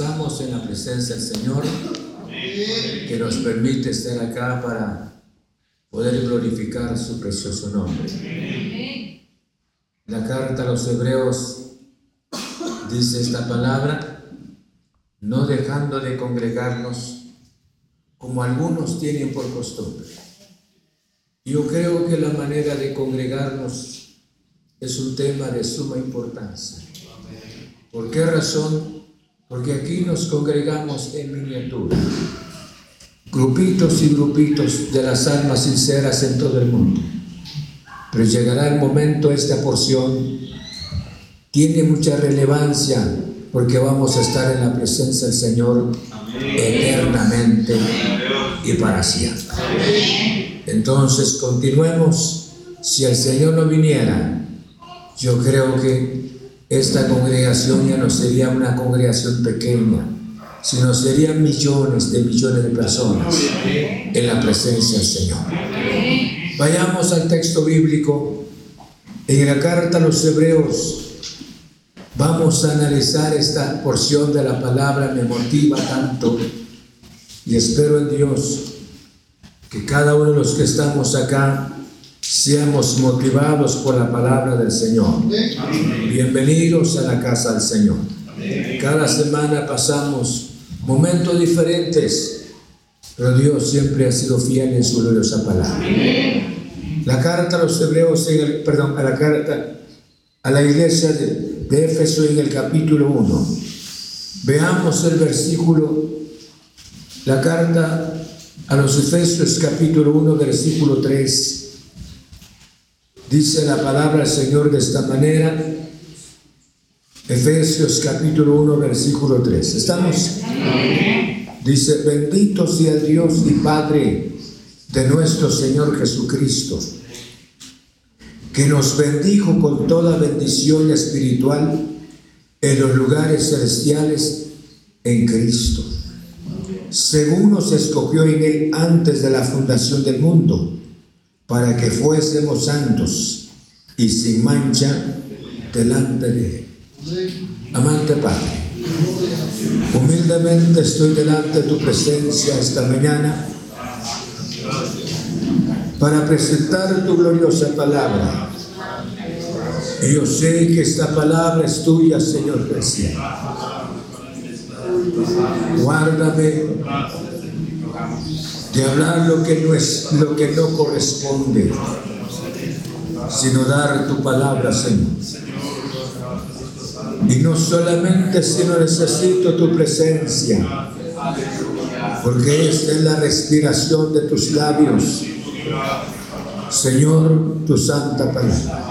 gozamos en la presencia del Señor que nos permite estar acá para poder glorificar su precioso nombre. La carta a los hebreos dice esta palabra, no dejando de congregarnos como algunos tienen por costumbre. Yo creo que la manera de congregarnos es un tema de suma importancia. ¿Por qué razón? Porque aquí nos congregamos en miniatura, grupitos y grupitos de las almas sinceras en todo el mundo. Pero llegará el momento, esta porción tiene mucha relevancia porque vamos a estar en la presencia del Señor eternamente y para siempre. Entonces continuemos. Si el Señor no viniera, yo creo que esta congregación ya no sería una congregación pequeña, sino serían millones de millones de personas en la presencia del Señor. Vayamos al texto bíblico. En la carta a los hebreos vamos a analizar esta porción de la palabra, me motiva tanto y espero en Dios que cada uno de los que estamos acá seamos motivados por la palabra del Señor. Bienvenidos a la casa del Señor. Cada semana pasamos momentos diferentes, pero Dios siempre ha sido fiel en su gloriosa palabra. La carta a los hebreos, perdón, a la carta a la iglesia de, de Éfeso en el capítulo 1. Veamos el versículo, la carta a los Efesios capítulo 1, versículo 3 Dice la palabra del Señor de esta manera, Efesios capítulo 1, versículo 3. ¿Estamos? Dice, bendito sea Dios y Padre de nuestro Señor Jesucristo, que nos bendijo con toda bendición espiritual en los lugares celestiales en Cristo, según nos escogió en Él antes de la fundación del mundo para que fuésemos santos y sin mancha delante de Él. Amante Padre, humildemente estoy delante de tu presencia esta mañana para presentar tu gloriosa palabra. Y yo sé que esta palabra es tuya, Señor Jesús. Guárdame de hablar lo que no es lo que no corresponde, sino dar tu palabra, Señor. Y no solamente sino necesito tu presencia, porque esta es la respiración de tus labios, Señor, tu santa palabra.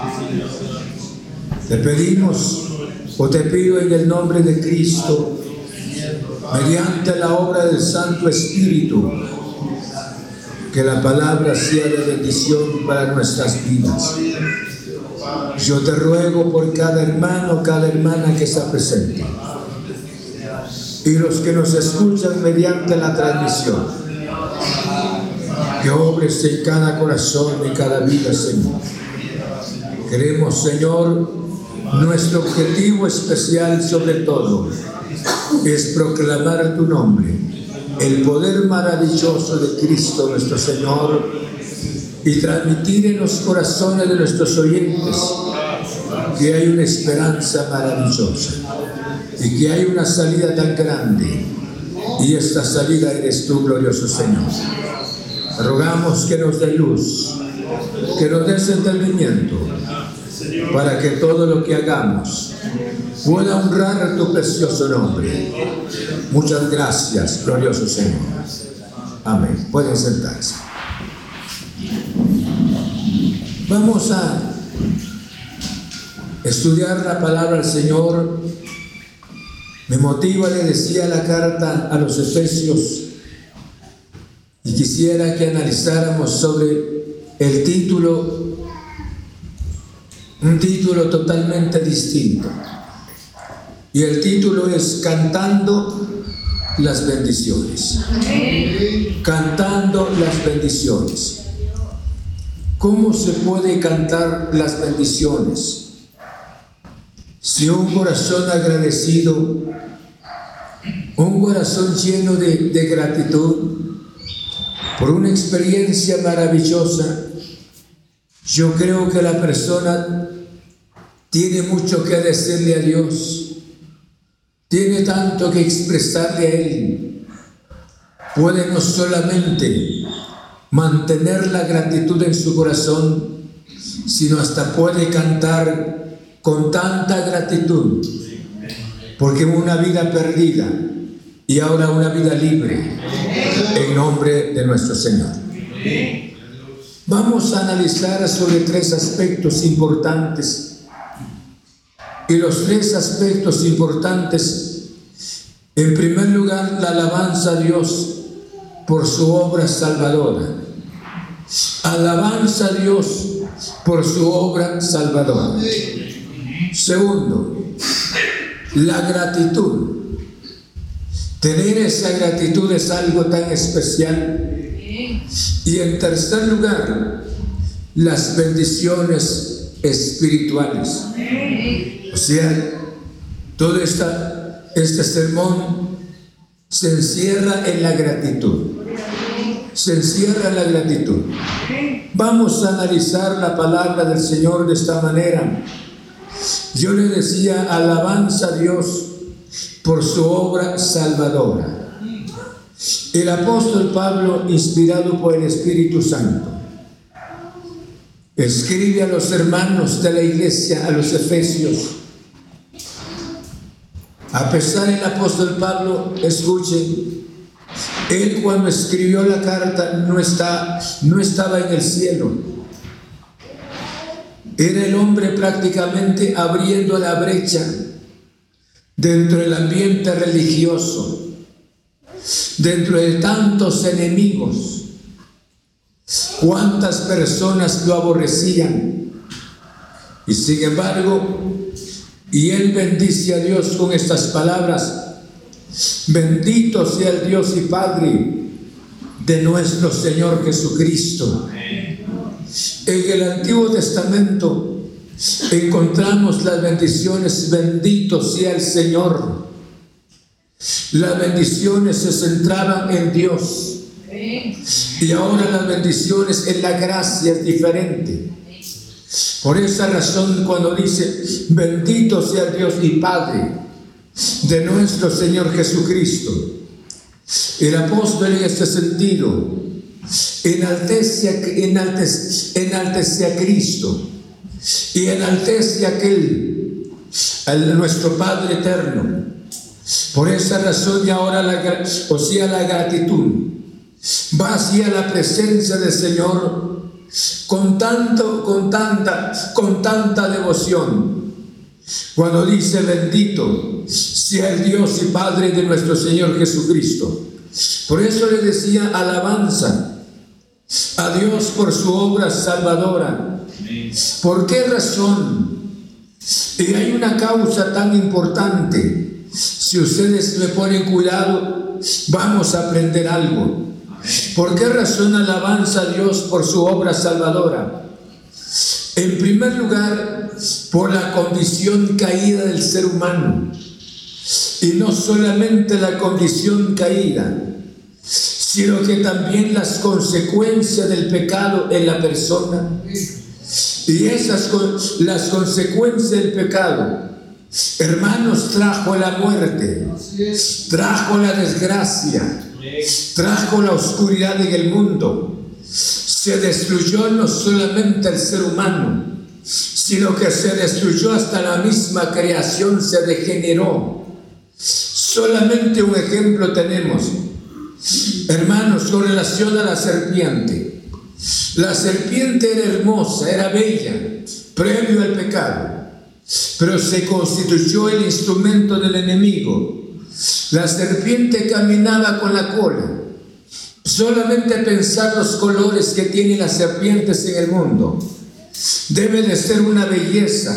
Te pedimos o te pido en el nombre de Cristo, mediante la obra del Santo Espíritu, que la palabra sea de bendición para nuestras vidas. Yo te ruego por cada hermano, cada hermana que está presente y los que nos escuchan mediante la transmisión. Que obres en cada corazón y cada vida, Señor. Queremos, Señor, nuestro objetivo especial sobre todo es proclamar tu nombre el poder maravilloso de Cristo nuestro Señor y transmitir en los corazones de nuestros oyentes que hay una esperanza maravillosa y que hay una salida tan grande y esta salida eres tú, glorioso Señor. Rogamos que nos dé luz, que nos des entendimiento para que todo lo que hagamos pueda honrar tu precioso nombre. Muchas gracias, glorioso Señor. Amén. Pueden sentarse. Vamos a estudiar la palabra del Señor. Me motiva, le decía la carta a los Efesios, y quisiera que analizáramos sobre el título, un título totalmente distinto. Y el título es Cantando las bendiciones. Cantando las bendiciones. ¿Cómo se puede cantar las bendiciones? Si un corazón agradecido, un corazón lleno de, de gratitud por una experiencia maravillosa, yo creo que la persona tiene mucho que decirle a Dios, tiene tanto que expresarle a Él. Puede no solamente mantener la gratitud en su corazón, sino hasta puede cantar con tanta gratitud, porque una vida perdida y ahora una vida libre, en nombre de nuestro Señor. Vamos a analizar sobre tres aspectos importantes. Y los tres aspectos importantes, en primer lugar, la alabanza a Dios por su obra salvadora. Alabanza a Dios por su obra salvadora. Segundo, la gratitud. Tener esa gratitud es algo tan especial. Y en tercer lugar, las bendiciones espirituales. O sea, todo esta, este sermón se encierra en la gratitud. Se encierra en la gratitud. Vamos a analizar la palabra del Señor de esta manera. Yo le decía alabanza a Dios por su obra salvadora. El apóstol Pablo, inspirado por el Espíritu Santo, escribe a los hermanos de la iglesia, a los efesios, a pesar del apóstol Pablo, escuchen, él cuando escribió la carta no, está, no estaba en el cielo. Era el hombre prácticamente abriendo la brecha dentro del ambiente religioso, dentro de tantos enemigos. Cuántas personas lo aborrecían. Y sin embargo, y él bendice a Dios con estas palabras. Bendito sea el Dios y Padre de nuestro Señor Jesucristo. En el Antiguo Testamento encontramos las bendiciones, bendito sea el Señor. Las bendiciones se centraban en Dios. Y ahora las bendiciones en la gracia es diferente. Por esa razón cuando dice, bendito sea Dios y Padre de nuestro Señor Jesucristo, el apóstol en este sentido enaltece, enaltece, enaltece a Cristo y enaltece a aquel, a nuestro Padre eterno. Por esa razón y ahora la, o sea, la gratitud va hacia la presencia del Señor con tanto, con tanta, con tanta devoción. Cuando dice bendito sea el Dios y Padre de nuestro Señor Jesucristo. Por eso le decía alabanza a Dios por su obra salvadora. ¿Por qué razón? Y hay una causa tan importante. Si ustedes me ponen cuidado, vamos a aprender algo. ¿Por qué razón alabanza a Dios por su obra salvadora? En primer lugar, por la condición caída del ser humano. Y no solamente la condición caída, sino que también las consecuencias del pecado en la persona. Y esas las consecuencias del pecado, hermanos, trajo la muerte, trajo la desgracia, trajo la oscuridad en el mundo. Se destruyó no solamente el ser humano, sino que se destruyó hasta la misma creación, se degeneró. Solamente un ejemplo tenemos, hermanos, con relación a la serpiente. La serpiente era hermosa, era bella, previo al pecado, pero se constituyó el instrumento del enemigo la serpiente caminaba con la cola. Solamente pensar los colores que tienen las serpientes en el mundo. Debe de ser una belleza,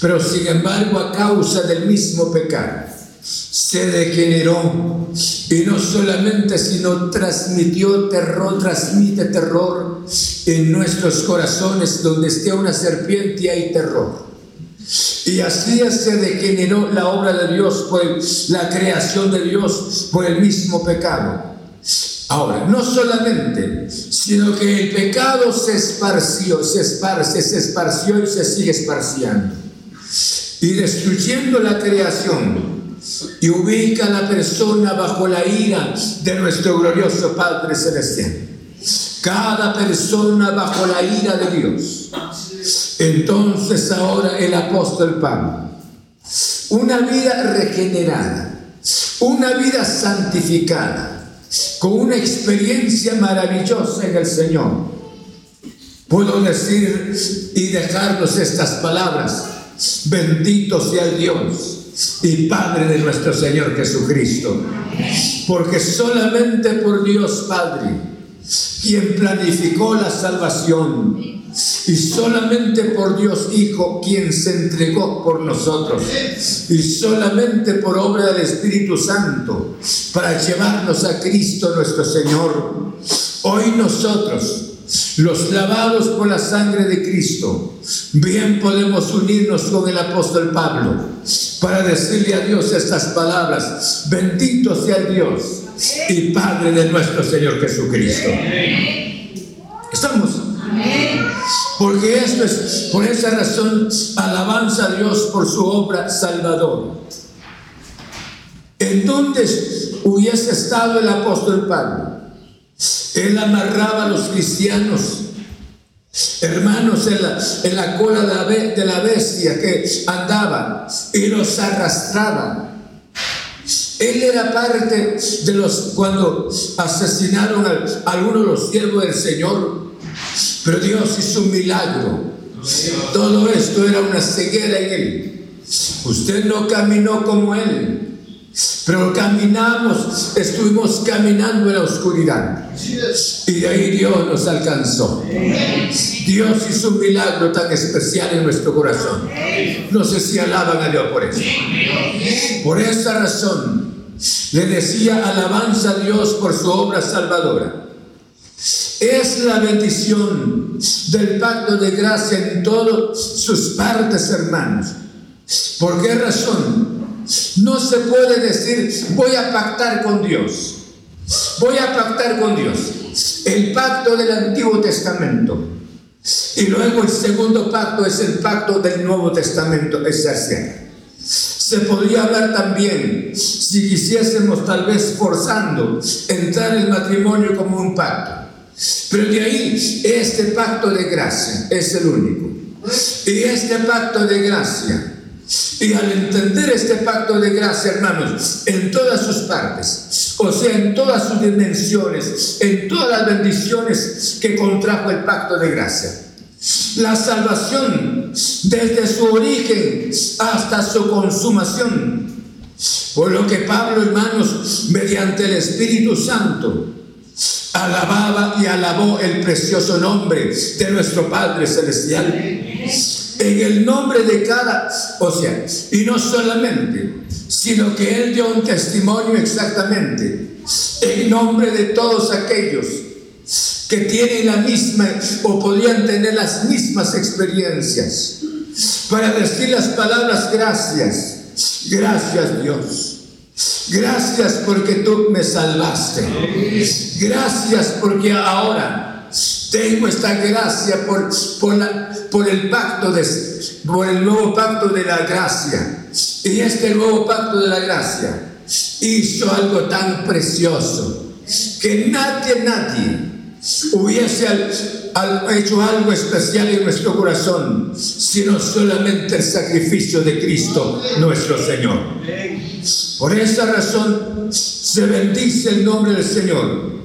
pero sin embargo a causa del mismo pecado. se degeneró y no solamente, sino transmitió terror, transmite terror en nuestros corazones, donde esté una serpiente hay terror. Y así se degeneró la obra de Dios, por la creación de Dios, por el mismo pecado. Ahora, no solamente, sino que el pecado se esparció, se esparce, se esparció y se sigue esparciendo. Y destruyendo la creación, y ubica a la persona bajo la ira de nuestro glorioso Padre Celestial. Cada persona bajo la ira de Dios. Entonces ahora el apóstol Pablo, una vida regenerada, una vida santificada, con una experiencia maravillosa en el Señor. Puedo decir y dejarnos estas palabras, bendito sea Dios y Padre de nuestro Señor Jesucristo. Porque solamente por Dios Padre, quien planificó la salvación, y solamente por Dios Hijo, quien se entregó por nosotros, y solamente por obra del Espíritu Santo, para llevarnos a Cristo nuestro Señor, hoy nosotros, los lavados por la sangre de Cristo, bien podemos unirnos con el apóstol Pablo para decirle a Dios estas palabras. Bendito sea Dios y Padre de nuestro Señor Jesucristo. ¿Estamos? Porque esto es, por esa razón, alabanza a Dios por su obra salvadora. ¿En dónde hubiese estado el apóstol Pablo? Él amarraba a los cristianos, hermanos, en la, cola de la, bestia que andaban y los arrastraban. Él era parte de los cuando asesinaron a, algunos de los siervos del Señor. Pero Dios hizo un milagro. Todo esto era una ceguera en él. Usted no caminó como él. Pero caminamos, estuvimos caminando en la oscuridad. Y de ahí Dios nos alcanzó. Dios hizo un milagro tan especial en nuestro corazón. No sé si alaban a Dios por eso. Por esa razón le decía alabanza a Dios por su obra salvadora. Es la bendición del pacto de gracia en todas sus partes, hermanos. ¿Por qué razón? No se puede decir, voy a pactar con Dios. Voy a pactar con Dios. El pacto del Antiguo Testamento. Y luego el segundo pacto es el pacto del Nuevo Testamento. Es así. Se podría hablar también, si quisiésemos tal vez forzando, entrar el matrimonio como un pacto. Pero de ahí, este pacto de gracia es el único. Y este pacto de gracia y al entender este pacto de gracia, hermanos, en todas sus partes, o sea, en todas sus dimensiones, en todas las bendiciones que contrajo el pacto de gracia. La salvación desde su origen hasta su consumación. Por lo que Pablo, hermanos, mediante el Espíritu Santo, alababa y alabó el precioso nombre de nuestro Padre Celestial. En el nombre de cada, o sea, y no solamente, sino que Él dio un testimonio exactamente. En nombre de todos aquellos que tienen la misma o podían tener las mismas experiencias. Para decir las palabras gracias, gracias Dios. Gracias porque tú me salvaste. Gracias porque ahora tengo esta gracia por, el pacto de, por el nuevo pacto de la gracia. Y este nuevo pacto de la gracia hizo algo tan precioso que nadie, nadie hubiese hecho algo especial en nuestro corazón, sino solamente el sacrificio de Cristo nuestro Señor. Por esa razón se bendice el nombre del Señor.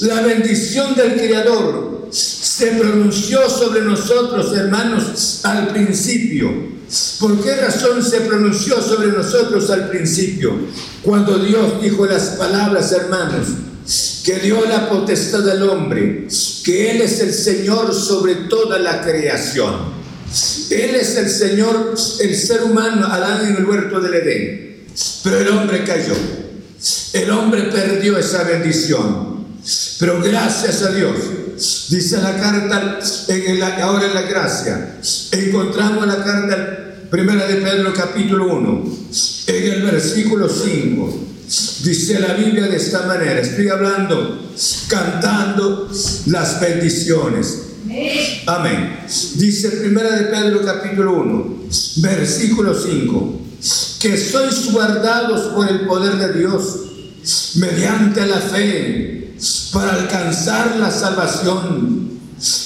La bendición del Creador se pronunció sobre nosotros, hermanos, al principio. ¿Por qué razón se pronunció sobre nosotros al principio? Cuando Dios dijo las palabras, hermanos, que dio la potestad al hombre, que Él es el Señor sobre toda la creación. Él es el Señor, el ser humano, Adán en el huerto del Edén. Pero el hombre cayó. El hombre perdió esa bendición. Pero gracias a Dios, dice la carta, en ahora en la gracia, encontramos la carta primera de Pedro capítulo 1, en el versículo 5. Dice la Biblia de esta manera, estoy hablando, cantando las bendiciones. Amén. Dice primera de Pedro capítulo 1, versículo 5, que sois guardados por el poder de Dios mediante la fe para alcanzar la salvación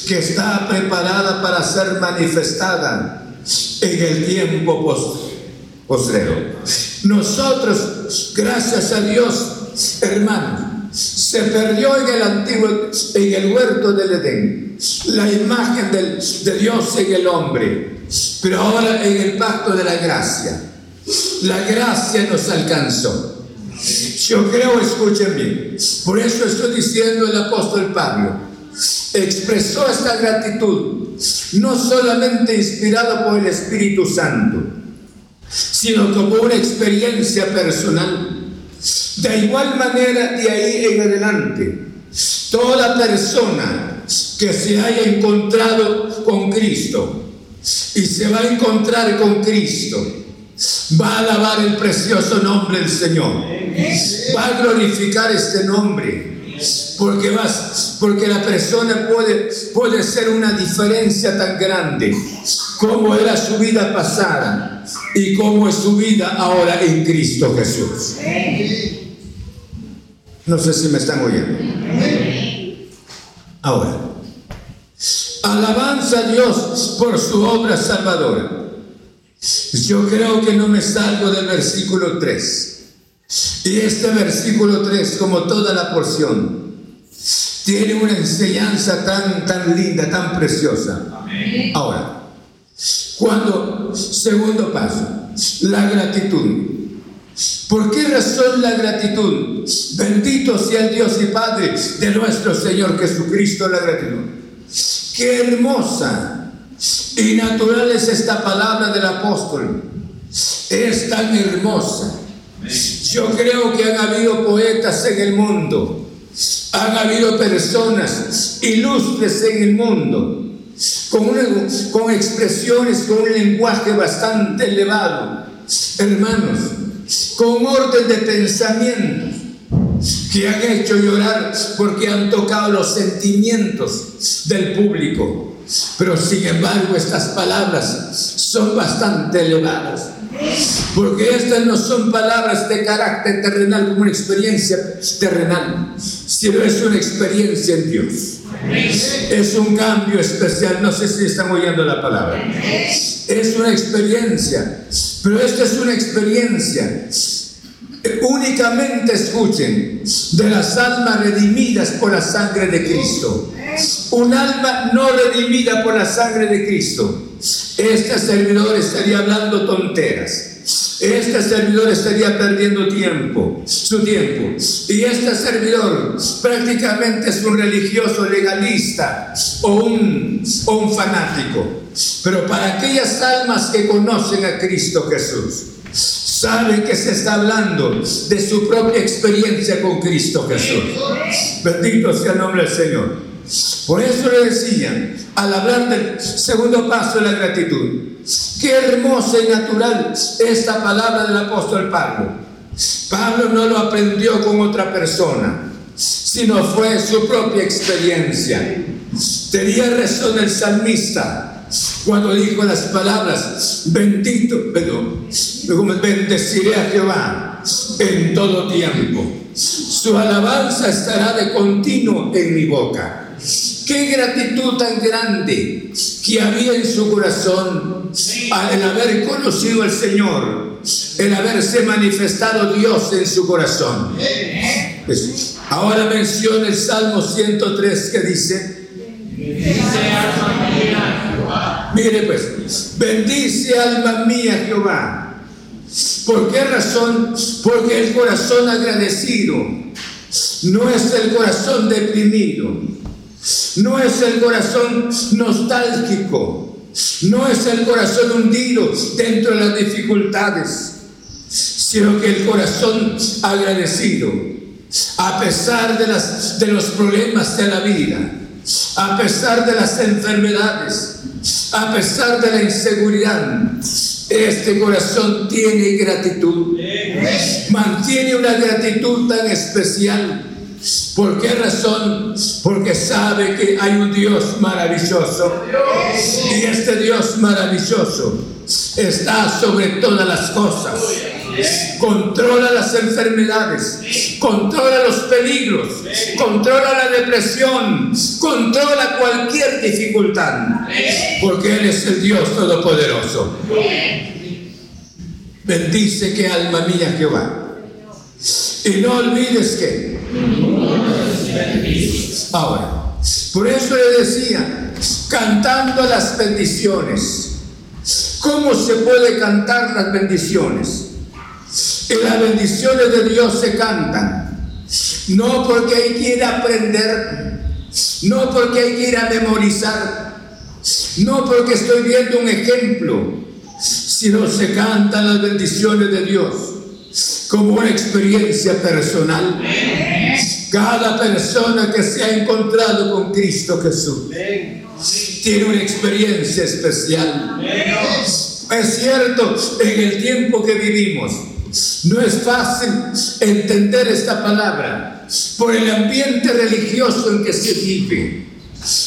que está preparada para ser manifestada en el tiempo postrero. Nosotros, gracias a Dios, hermanos, se perdió en el antiguo, en el huerto del Edén, la imagen de Dios en el hombre, pero ahora en el pacto de la gracia, la gracia nos alcanzó. Yo creo, escuchen bien, por eso estoy diciendo el apóstol Pablo, expresó esta gratitud, no solamente inspirado por el Espíritu Santo, sino como una experiencia personal. De igual manera, de ahí en adelante, toda persona que se haya encontrado con Cristo y se va a encontrar con Cristo, va a alabar el precioso nombre del Señor, va a glorificar este nombre. Porque, porque la persona puede, puede ser una diferencia tan grande como era su vida pasada y como es su vida ahora en Cristo Jesús. No sé si me están oyendo. Ahora, alabanza a Dios por su obra salvadora. Yo creo que no me salgo del versículo 3. Y este versículo 3, como toda la porción, tiene una enseñanza tan, tan linda, tan preciosa. Ahora, cuando, segundo paso, la gratitud. ¿Por qué razón la gratitud? Bendito sea el Dios y Padre de nuestro Señor Jesucristo, la gratitud. Qué hermosa y natural es esta palabra del apóstol. Es tan hermosa. Yo creo que han habido poetas en el mundo, han habido personas ilustres en el mundo, con, expresiones, con un lenguaje bastante elevado, hermanos, con orden de pensamientos que han hecho llorar porque han tocado los sentimientos del público. Pero sin embargo estas palabras son bastante elevadas. Porque estas no son palabras de carácter terrenal como una experiencia terrenal, sino es una experiencia en Dios. Es un cambio especial, no sé si están oyendo la palabra. Es una experiencia, pero esta es una experiencia únicamente escuchen de las almas redimidas por la sangre de Cristo. Un alma no redimida por la sangre de Cristo. Este servidor estaría hablando tonteras. Este servidor estaría perdiendo tiempo, su tiempo. Y este servidor prácticamente es un religioso legalista o un, o un fanático. Pero para aquellas almas que conocen a Cristo Jesús, saben que se está hablando de su propia experiencia con Cristo Jesús. Bendito sea el nombre del Señor. Por eso le decían, al hablar del segundo paso de la gratitud, qué hermosa y natural esta palabra del apóstol Pablo. Pablo no lo aprendió con otra persona, sino fue su propia experiencia. Tenía razón el salmista cuando dijo las palabras, bendito, perdón, bendeciré a Jehová en todo tiempo. Su alabanza estará de continuo en mi boca. Qué gratitud tan grande que había en su corazón al haber conocido al Señor, el haberse manifestado Dios en su corazón. Ahora menciona el Salmo 103 que dice, Mire pues, bendice alma mía Jehová. ¿Por qué razón? Porque el corazón agradecido no es el corazón deprimido no es el corazón nostálgico, no es el corazón hundido dentro de las dificultades, sino que el corazón agradecido, a pesar de, las, de los problemas de la vida, a pesar de las enfermedades, a pesar de la inseguridad, este corazón tiene gratitud, mantiene una gratitud tan especial. ¿Por qué razón? Porque sabe que hay un Dios maravilloso. Y este Dios maravilloso está sobre todas las cosas controla las enfermedades, controla los peligros, controla la depresión, controla cualquier dificultad, porque Él es el Dios Todopoderoso. Bendice que alma mía Jehová. Y no olvides que. Ahora, por eso le decía, cantando las bendiciones. ¿Cómo se puede cantar las bendiciones? que las bendiciones de Dios se cantan. No porque hay que ir a aprender, no porque hay que ir a memorizar, no porque estoy viendo un ejemplo, sino se cantan las bendiciones de Dios como una experiencia personal. Cada persona que se ha encontrado con Cristo Jesús tiene una experiencia especial. Es cierto, en el tiempo que vivimos, no es fácil entender esta palabra por el ambiente religioso en que se vive,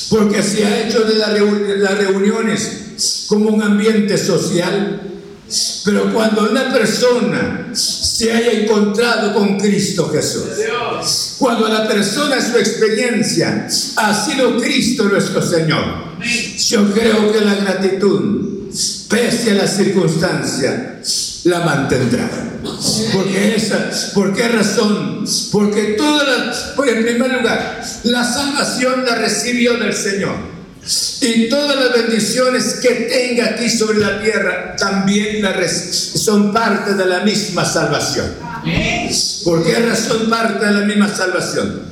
porque se ha hecho de las reuniones como un ambiente social. Pero cuando una persona se haya encontrado con Cristo Jesús, cuando la persona, su experiencia ha sido Cristo nuestro Señor, yo creo que la gratitud, pese a las circunstancias, la mantendrá. Porque esa, ¿Por qué razón? Porque toda la, por en primer lugar, la salvación la recibió del Señor. Y todas las bendiciones que tenga aquí sobre la tierra también la son parte de la misma salvación. ¿Por qué razón parte de la misma salvación?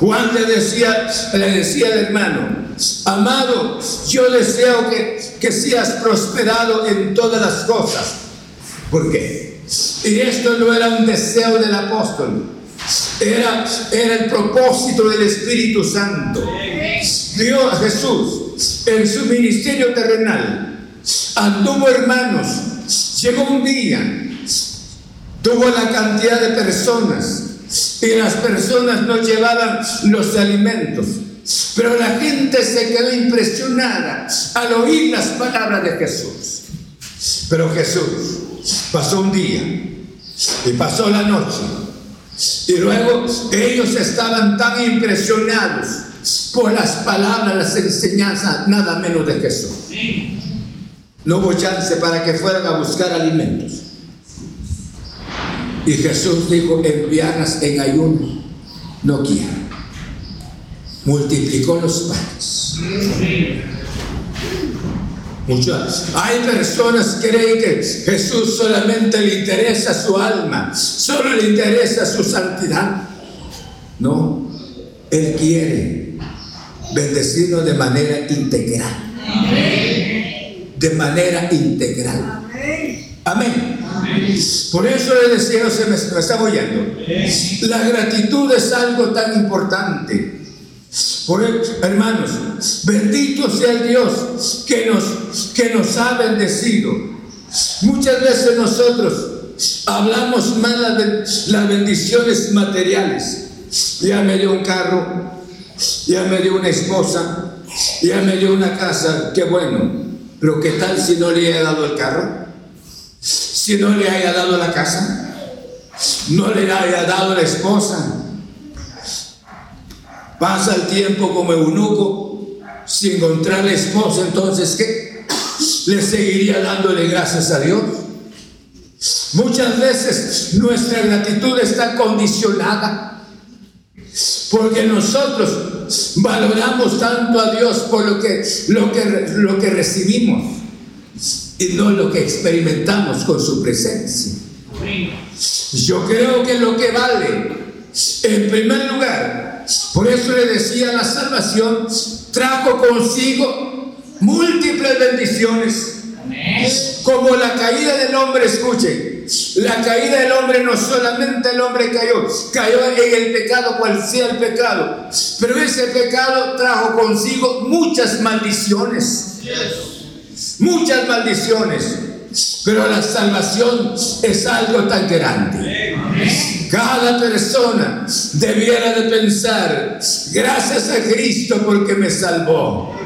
Juan le decía, le decía al hermano, amado, yo deseo que, que seas prosperado en todas las cosas ¿Por qué? Y esto no era un deseo del apóstol, era, era el propósito del Espíritu Santo. Dios Jesús en su ministerio terrenal anduvo hermanos, llegó un día, tuvo la cantidad de personas y las personas no llevaban los alimentos. Pero la gente se quedó impresionada al oír las palabras de Jesús. Pero Jesús Pasó un día y pasó la noche. Y luego ellos estaban tan impresionados por las palabras, las enseñanzas, nada menos de Jesús. No hubo chance para que fueran a buscar alimentos. Y Jesús dijo, enviarlas en ayuno, no quiero. Multiplicó los panes Muchas. Hay personas que creen que Jesús solamente le interesa su alma, solo le interesa su santidad. No, Él quiere bendecirnos de manera integral. De manera integral. Amén. Por eso le decía, se me, está oyendo. La gratitud es algo tan importante. Por hermanos, bendito sea Dios que nos, que nos ha bendecido. Muchas veces nosotros hablamos mal de las bendiciones materiales. Ya me dio un carro, ya me dio una esposa, ya me dio una casa, qué bueno. Pero ¿qué tal si no le haya dado el carro? Si no le haya dado la casa, no le haya dado la esposa, Pasa el tiempo como eunuco sin encontrar la esposa, entonces ¿qué? ¿Le seguiría dándole gracias a Dios? Muchas veces nuestra gratitud está condicionada porque nosotros valoramos tanto a Dios por lo que, lo que, lo que recibimos y no lo que experimentamos con su presencia. Yo creo que lo que vale, en primer lugar, por eso le decía, la salvación trajo consigo múltiples bendiciones. Como la caída del hombre, escuche, la caída del hombre no solamente el hombre cayó, cayó en el pecado cual sea el pecado, pero ese pecado trajo consigo muchas maldiciones. Muchas maldiciones. Pero la salvación es algo tan grande. Cada persona debiera de pensar, gracias a Cristo porque me salvó.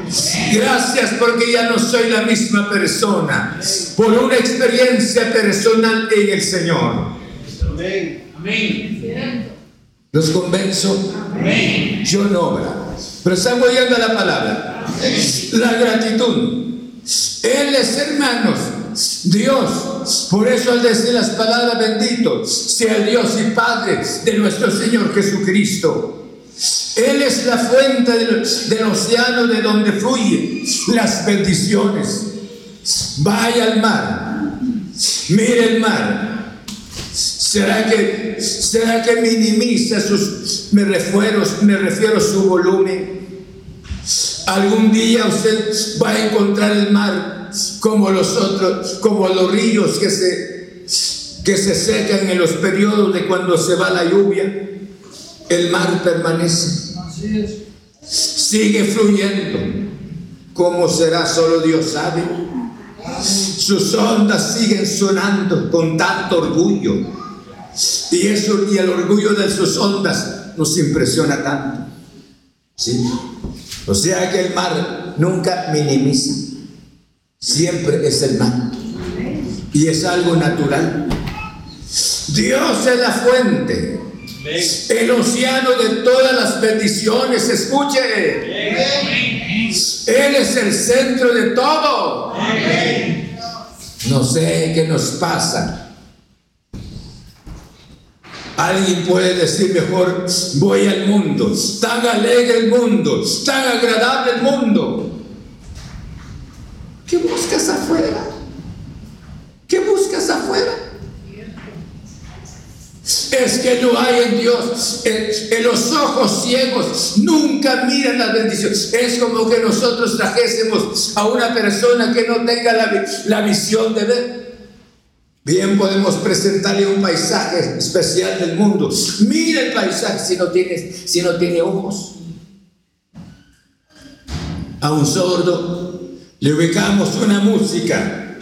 Gracias porque ya no soy la misma persona. Por una experiencia personal en el Señor. Amén. ¿Los convenzo? Amén. Yo no obra. Pero están oyendo la palabra. La gratitud. Él es hermanos Dios. Por eso al decir las palabras benditos sea Dios y Padre de nuestro Señor Jesucristo. Él es la fuente del, océano de donde fluyen las bendiciones. Vaya al mar, mire el mar. ¿Será que, será que minimiza sus, me refiero, me refiero su volumen? Algún día usted va a encontrar el mar como los otros, como los ríos que se, que se secan en los periodos de cuando se va la lluvia, el mar permanece. Sigue fluyendo. ¿Cómo será? Solo Dios sabe. Sus ondas siguen sonando con tanto orgullo. Y eso y el orgullo de sus ondas nos impresiona tanto. ¿Sí? O sea que el mar nunca minimiza siempre es el mal. Y es algo natural. Dios es la fuente, el océano de todas las bendiciones. Escuche. Él es el centro de todo. No sé qué nos pasa. Alguien puede decir mejor, voy al mundo, tan alegre el mundo, tan agradable el mundo. ¿Qué buscas afuera? ¿Qué buscas afuera? Es que no hay en Dios, en, los ojos ciegos, nunca miran las bendiciones. Es como que nosotros trajésemos a una persona que no tenga la, la visión de ver. Bien podemos presentarle un paisaje especial del mundo. Mira el paisaje si no tiene, si no tiene ojos. A un sordo le ubicamos una música.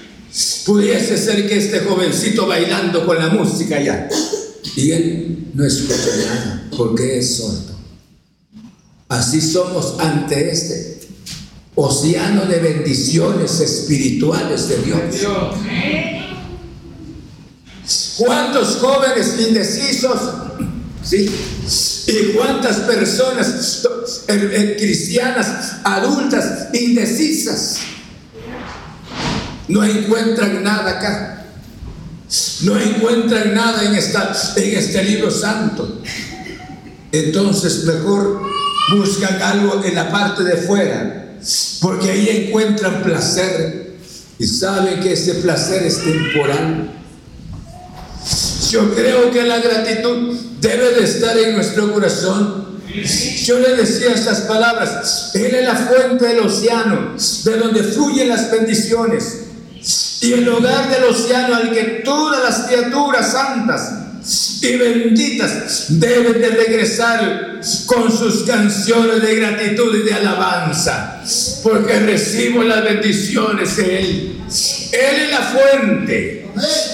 Pudiese ser que este jovencito bailando con la música ya. Y él no escucha nada porque es sordo. Así somos ante este océano de bendiciones espirituales de Dios. ¿Cuántos jóvenes indecisos? ¿Sí? ¿Y cuántas personas eh, eh, cristianas, adultas, indecisas, no encuentran nada acá? No encuentran nada en, esta, en este libro santo. Entonces mejor buscan algo en la parte de fuera, porque ahí encuentran placer y saben que ese placer es temporal. Yo creo que la gratitud debe de estar en nuestro corazón. Yo le decía estas palabras, Él es la fuente del océano, de donde fluyen las bendiciones, y el hogar del océano al que todas las criaturas santas y benditas deben de regresar con sus canciones de gratitud y de alabanza, porque recibo las bendiciones de Él. Él es la fuente.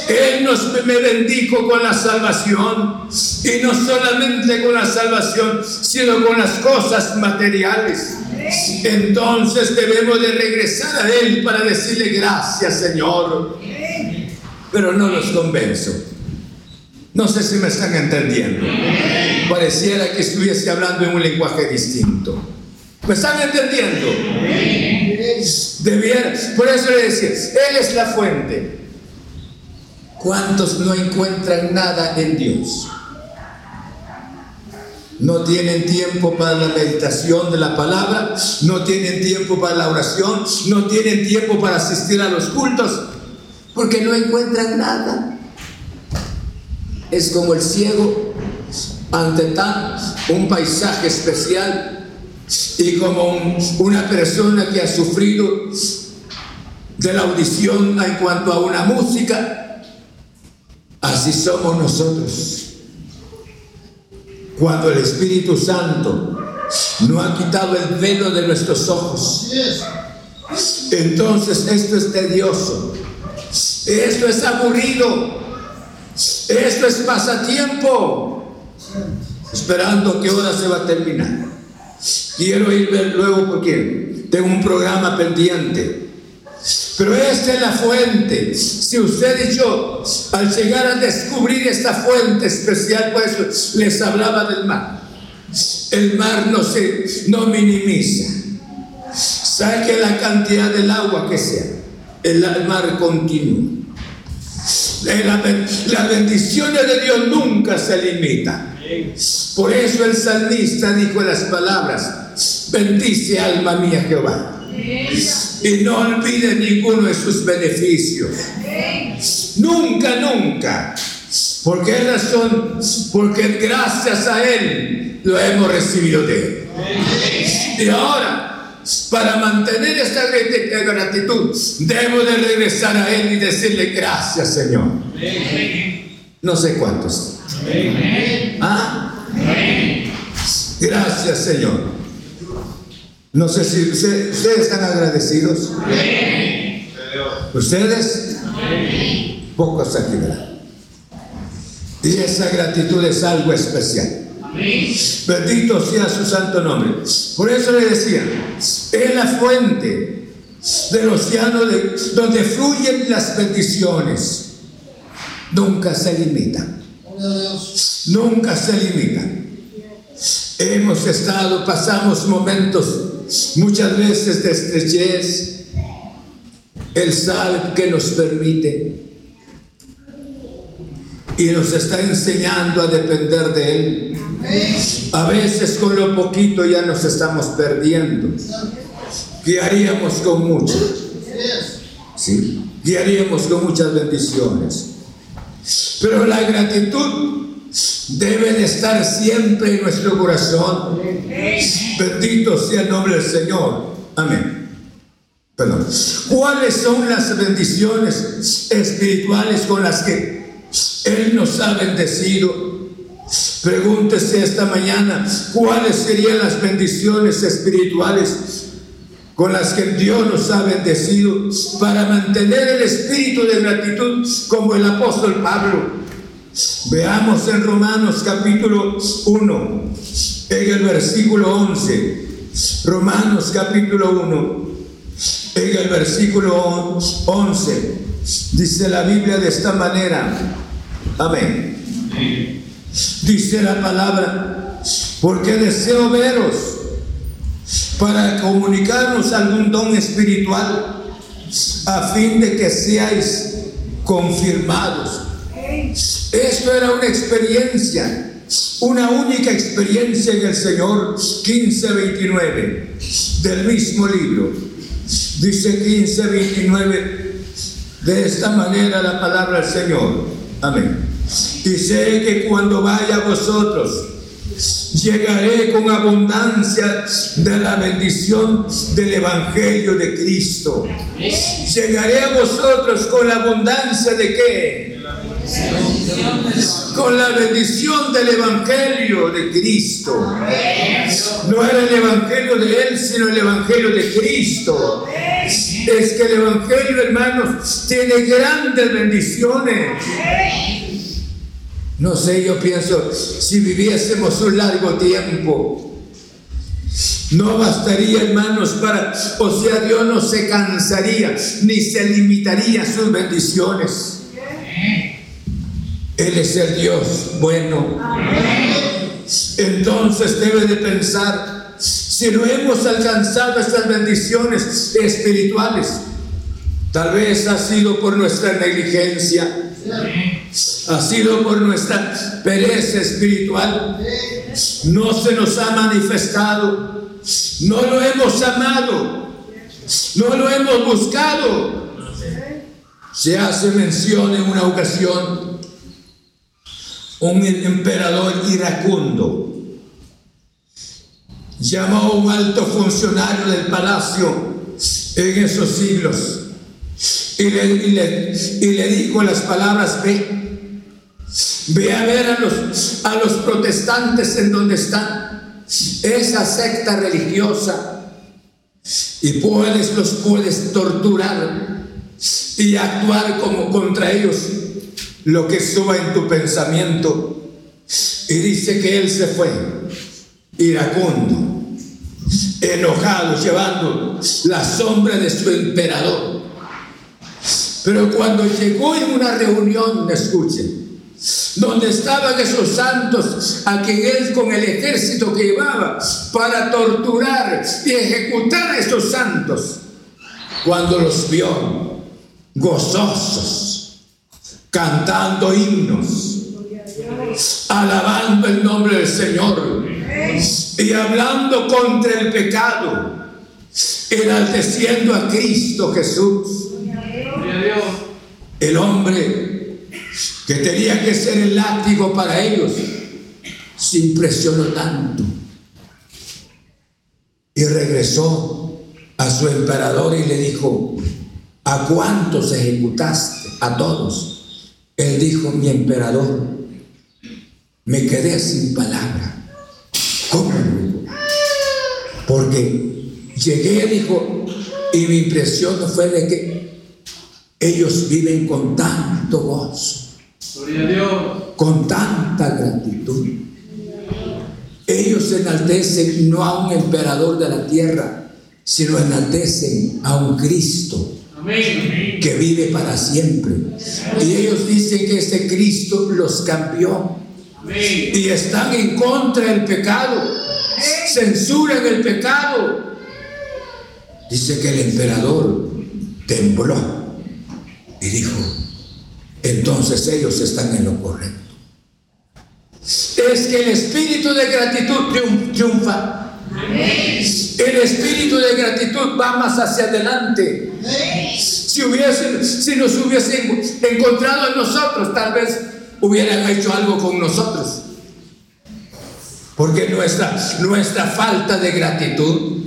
Él nos me bendijo con la salvación y no solamente con la salvación, sino con las cosas materiales. Entonces debemos de regresar a Él para decirle gracias Señor. Pero no los convenzo. No sé si me están entendiendo. Pareciera que estuviese hablando en un lenguaje distinto. ¿Me están entendiendo? Debiera, por eso le decía, Él es la fuente. ¿Cuántos no encuentran nada en Dios? No tienen tiempo para la meditación de la palabra, no tienen tiempo para la oración, no tienen tiempo para asistir a los cultos, porque no encuentran nada. Es como el ciego ante tan un paisaje especial y como una persona que ha sufrido de la audición en cuanto a una música Así somos nosotros. Cuando el Espíritu Santo no ha quitado el velo de nuestros ojos, entonces esto es tedioso, esto es aburrido, esto es pasatiempo, esperando que hora se va a terminar. Quiero ir ver luego porque tengo un programa pendiente. Pero esta es la fuente. Si usted y yo, al llegar a descubrir esta fuente especial, pues les hablaba del mar. El mar no se no minimiza. Saque la cantidad del agua que sea. El mar continúa. Las bendiciones de Dios nunca se limitan. Por eso el salmista dijo las palabras, bendice alma mía Jehová. Y no olvide ninguno de sus beneficios. Nunca, nunca. ¿Por qué razón? Porque gracias a Él lo hemos recibido de Él. Y ahora, para mantener esta gratitud, debo de regresar a Él y decirle gracias, Señor. No sé cuántos. ¿Ah? Gracias, Señor. No sé si ustedes, están agradecidos. ¿Ustedes? Pocos aquí. Y esa gratitud es algo especial. Bendito sea su santo nombre. Por eso le decía, es la fuente del océano de, donde fluyen las bendiciones. Nunca se limitan. Nunca se limitan. Hemos estado, pasamos momentos muchas veces de estrechez. Él sabe que nos permite y nos está enseñando a depender de Él. A veces con lo poquito ya nos estamos perdiendo. ¿Qué haríamos con mucho? ¿Sí? ¿Qué haríamos con muchas bendiciones? Pero la gratitud debe de estar siempre en nuestro corazón. Bendito sea el nombre del Señor. Amén. Perdón. ¿Cuáles son las bendiciones espirituales con las que Él nos ha bendecido? Pregúntese esta mañana cuáles serían las bendiciones espirituales con las que Dios nos ha bendecido para mantener el espíritu de gratitud como el apóstol Pablo. Veamos en Romanos capítulo 1, en el versículo 11. Romanos capítulo 1, en el versículo 11. Dice la Biblia de esta manera. Amén. Dice la palabra, porque deseo veros para comunicarnos algún don espiritual a fin de que seáis confirmados. Esto era una experiencia, una única experiencia en el Señor 1529 del mismo libro. Dice 1529 de esta manera la palabra del Señor. Amén. Y sé que cuando vaya a vosotros, llegaré con abundancia de la bendición del Evangelio de Cristo. Llegaré a vosotros con la abundancia de qué? Con la bendición del Evangelio de Cristo. No era el Evangelio de Él, sino el Evangelio de Cristo. Es que el Evangelio, hermanos, tiene grandes bendiciones. No sé, yo pienso, si viviésemos un largo tiempo, no bastaría, hermanos, para, o sea, Dios no se cansaría, ni se limitaría sus bendiciones. Él es el Dios bueno. Entonces debe de pensar, si no hemos alcanzado estas bendiciones espirituales, tal vez ha sido por nuestra negligencia ha sido por nuestra pereza espiritual. No se nos ha manifestado. No lo hemos amado. No lo hemos buscado. Se hace mención en una ocasión un emperador iracundo llamó a un alto funcionario del palacio en esos siglos y le, y le, dijo las palabras, ve, Ve a ver a los, a los protestantes en donde están. Esa secta religiosa. Y puedes, los puedes torturar y actuar como contra ellos lo que suba en tu pensamiento. Y dice que él se fue iracundo, enojado, llevando la sombra de su emperador. Pero cuando llegó en una reunión, escuchen, donde estaban esos santos a quien él con el ejército que llevaba para torturar y ejecutar a esos santos, cuando los vio gozosos, cantando himnos, alabando el nombre del Señor y hablando contra el pecado, enalteciendo a Cristo Jesús. El hombre que tenía que ser el látigo para ellos se impresionó tanto y regresó a su emperador y le dijo, ¿a cuántos ejecutaste? A todos. Él dijo, mi emperador, me quedé sin palabra. ¿Cómo? Porque llegué, dijo, y mi impresión fue de que ellos viven con tanto gozo, con tanta gratitud. Ellos enaltecen no a un emperador de la tierra, sino enaltecen a un Cristo que vive para siempre. Y ellos dicen que ese Cristo los cambió y están en contra del pecado, censuran el pecado. Dice que el emperador tembló y dijo, entonces ellos están en lo correcto. Es que el espíritu de gratitud triunfa. El espíritu de gratitud va más hacia adelante. Si, hubiese, si nos hubiesen encontrado en nosotros, tal vez hubieran hecho algo con nosotros. Porque nuestra, nuestra falta de gratitud,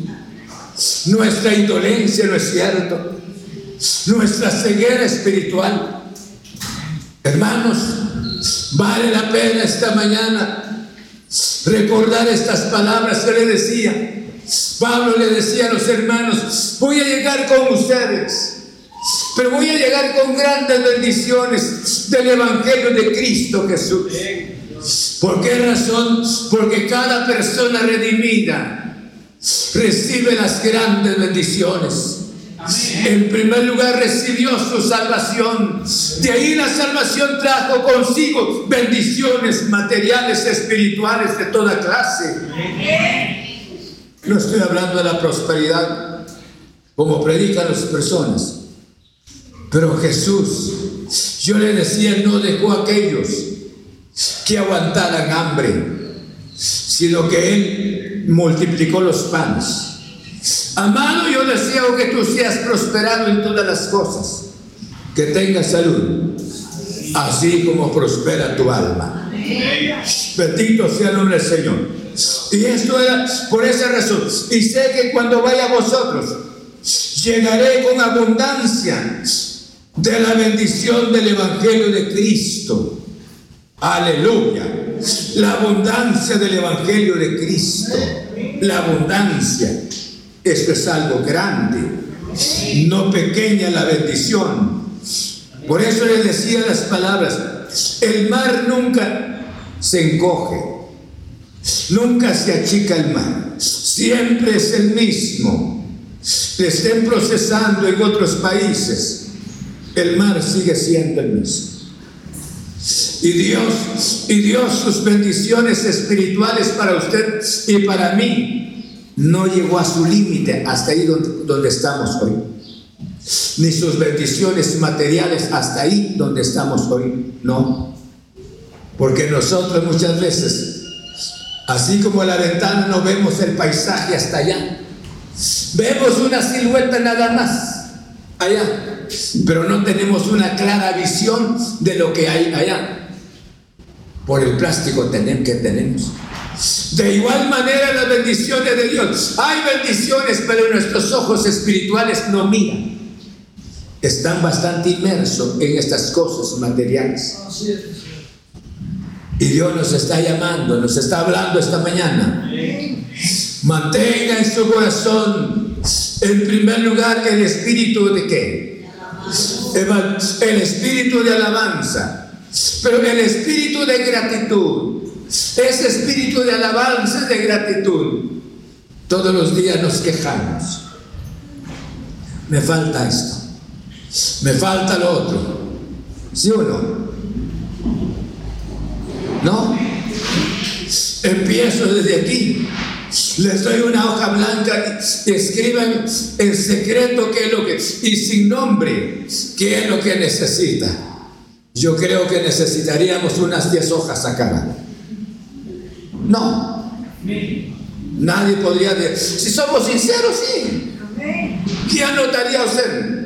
nuestra indolencia, ¿no es cierto? Nuestra ceguera espiritual. Hermanos, vale la pena esta mañana recordar estas palabras que le decía. Pablo le decía a los hermanos, voy a llegar con ustedes pero voy a llegar con grandes bendiciones del Evangelio de Cristo Jesús. ¿Por qué razón? Porque cada persona redimida recibe las grandes bendiciones. En primer lugar recibió su salvación. De ahí la salvación trajo consigo bendiciones materiales, espirituales de toda clase. No estoy hablando de la prosperidad como predican las personas. Pero Jesús, yo le decía, no dejó a aquellos que aguantaran hambre, sino que Él multiplicó los panes. Amado, yo deseo que tú seas prosperado en todas las cosas, que tengas salud, así como prospera tu alma. Bendito sea el nombre del Señor. Y esto era por esa razón. Y sé que cuando vaya a vosotros, llegaré con abundancia de la bendición del Evangelio de Cristo. Aleluya. La abundancia del Evangelio de Cristo. La abundancia. Esto es algo grande. No pequeña la bendición. Por eso les decía las palabras. El mar nunca se encoge. Nunca se achica el mar. Siempre es el mismo. Le estén procesando en otros países el mar sigue siendo el mismo. Y Dios, y Dios sus bendiciones espirituales para usted y para mí no llegó a su límite hasta ahí donde, donde estamos hoy. Ni sus bendiciones materiales hasta ahí donde estamos hoy. No. Porque nosotros muchas veces, así como la ventana no vemos el paisaje hasta allá, vemos una silueta nada más allá pero no tenemos una clara visión de lo que hay allá. Por el plástico que tenemos. De igual manera las bendiciones de Dios. Hay bendiciones, pero nuestros ojos espirituales no miran. Están bastante inmersos en estas cosas materiales. Y Dios nos está llamando, nos está hablando esta mañana. Mantenga en su corazón, en primer lugar, el espíritu de qué? El espíritu de alabanza, pero el espíritu de gratitud. Ese espíritu de alabanza, de gratitud. Todos los días nos quejamos. Me falta esto. Me falta lo otro. ¿Sí o no? ¿No? Empiezo desde aquí. Les doy una hoja blanca y escriban en secreto qué es lo que, y sin nombre, qué es lo que necesita. Yo creo que necesitaríamos unas 10 hojas acá. No. Nadie podría decir. Si somos sinceros, sí. ¿Qué anotaría usted?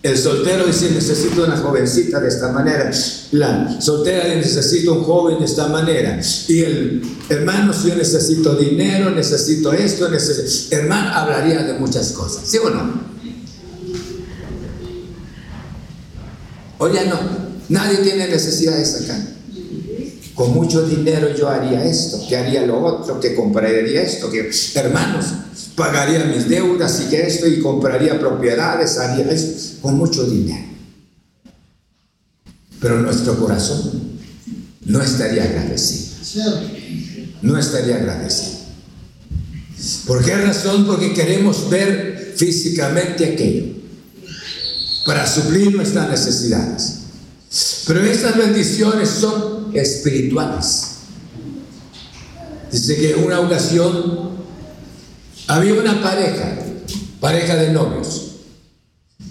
El soltero dice, necesito una jovencita de esta manera. La soltera necesito un joven de esta manera. Y el hermano, yo necesito dinero, necesito esto, necesito... Hermano, hablaría de muchas cosas. ¿Sí o no? O ya no. Nadie tiene necesidades acá. Con mucho dinero yo haría esto, que haría lo otro, que compraría esto, que hermanos, pagaría mis deudas y que esto y compraría propiedades, haría eso, con mucho dinero. Pero nuestro corazón no estaría agradecido. No estaría agradecido. ¿Por qué razón? Porque queremos ver físicamente aquello para suplir nuestras necesidades. Pero estas bendiciones son espirituales. Dice que en una ocasión había una pareja, pareja de novios,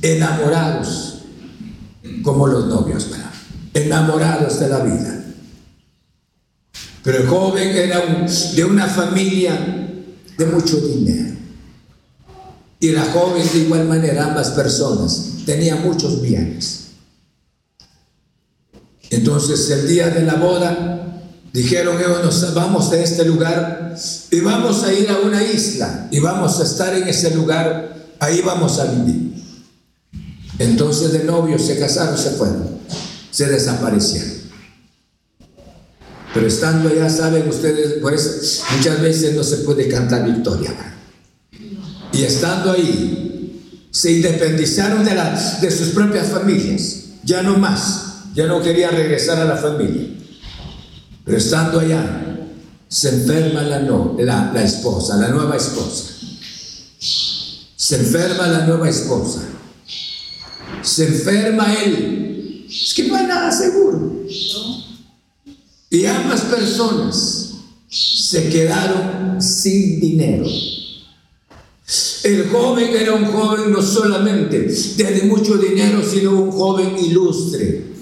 enamorados, como los novios, enamorados de la vida. Pero el joven era de una familia de mucho dinero. Y la joven de igual manera, ambas personas, tenían muchos bienes. Entonces el día de la boda Dijeron ellos, nos vamos de este lugar y vamos a ir a una isla y vamos a estar en ese lugar, ahí vamos a vivir. Entonces de novios se casaron, se fueron, se desaparecieron. Pero estando allá, saben ustedes, pues muchas veces no se puede cantar victoria. Y estando ahí, se independizaron de, de sus propias familias, ya no más, ya no querían regresar a la familia. Pero estando allá, se enferma la, no, la esposa, la nueva esposa. Se enferma la nueva esposa. Se enferma él. Es que no hay nada seguro. Y ambas personas se quedaron sin dinero. El joven era un joven no solamente de mucho dinero, sino un joven ilustre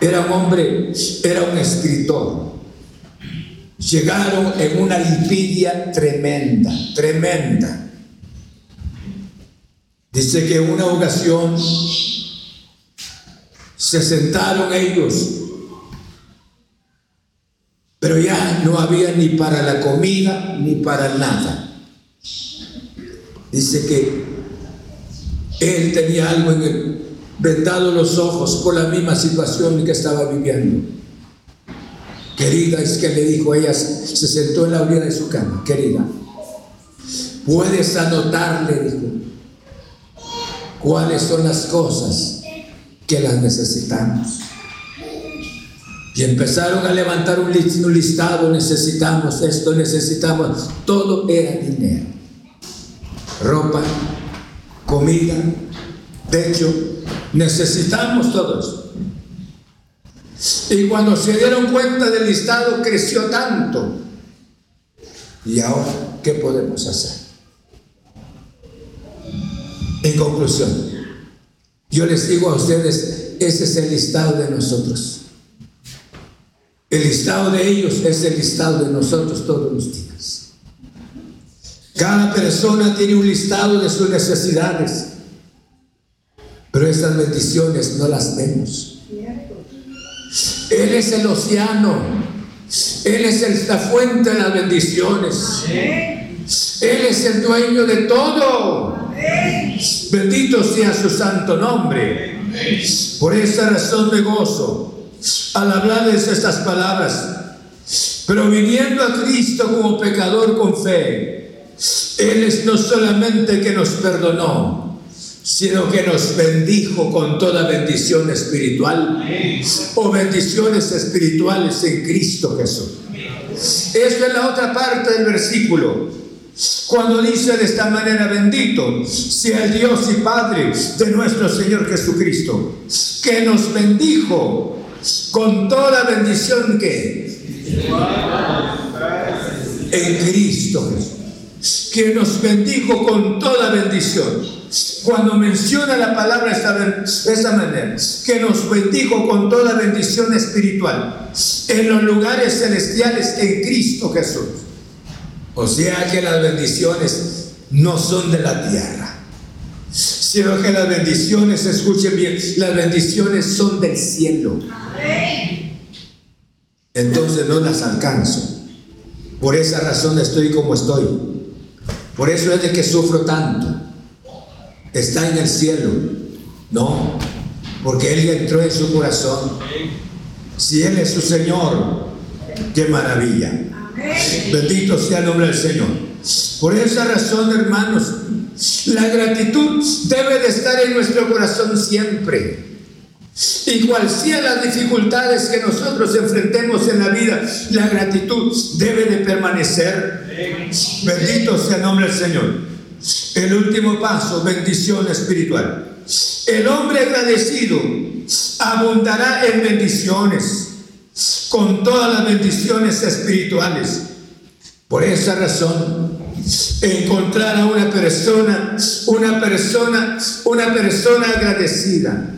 era un hombre, era un escritor. Llegaron en una lipidia tremenda, tremenda. Dice que en una ocasión se sentaron ellos, pero ya no había ni para la comida ni para nada. Dice que él tenía algo en el, vendado los ojos por la misma situación que estaba viviendo. Querida, es que le dijo, ella se sentó en la orilla de su cama, querida, puedes anotarle, dijo, cuáles son las cosas que las necesitamos. Y empezaron a levantar un listado, necesitamos esto, necesitamos, todo era dinero. Ropa, comida, techo, Necesitamos todos. Y cuando se dieron cuenta del listado creció tanto. ¿Y ahora qué podemos hacer? En conclusión, yo les digo a ustedes, ese es el listado de nosotros. El listado de ellos es el listado de nosotros todos los días. Cada persona tiene un listado de sus necesidades. Pero estas bendiciones no las vemos. Él es el océano. Él es la fuente de las bendiciones. Él es el dueño de todo. Bendito sea su santo nombre. Por esa razón me gozo al hablarles estas palabras. Pero viniendo a Cristo como pecador con fe, Él es no solamente que nos perdonó, sino que nos bendijo con toda bendición espiritual o bendiciones espirituales en Cristo Jesús. Esta es la otra parte del versículo. Cuando dice de esta manera, bendito sea el Dios y Padre de nuestro Señor Jesucristo, que nos bendijo con toda bendición que en Cristo Jesús, que nos bendijo con toda bendición. Cuando menciona la palabra de esta manera, que nos bendijo con toda bendición espiritual en los lugares celestiales en Cristo Jesús. O sea que las bendiciones no son de la tierra, sino que las bendiciones, escuchen bien, las bendiciones son del cielo. Entonces no las alcanzo. Por esa razón estoy como estoy. Por eso es de que sufro tanto. Está en el cielo. No, porque Él entró en su corazón. Si Él es su Señor, qué maravilla. Bendito sea el nombre del Señor. Por esa razón, hermanos, la gratitud debe de estar en nuestro corazón siempre. Y cual sean las dificultades que nosotros enfrentemos en la vida, la gratitud debe de permanecer. Bendito sea el nombre del Señor. El último paso, bendición espiritual. El hombre agradecido abundará en bendiciones con todas las bendiciones espirituales. Por esa razón, encontrar a una persona, una persona, una persona agradecida,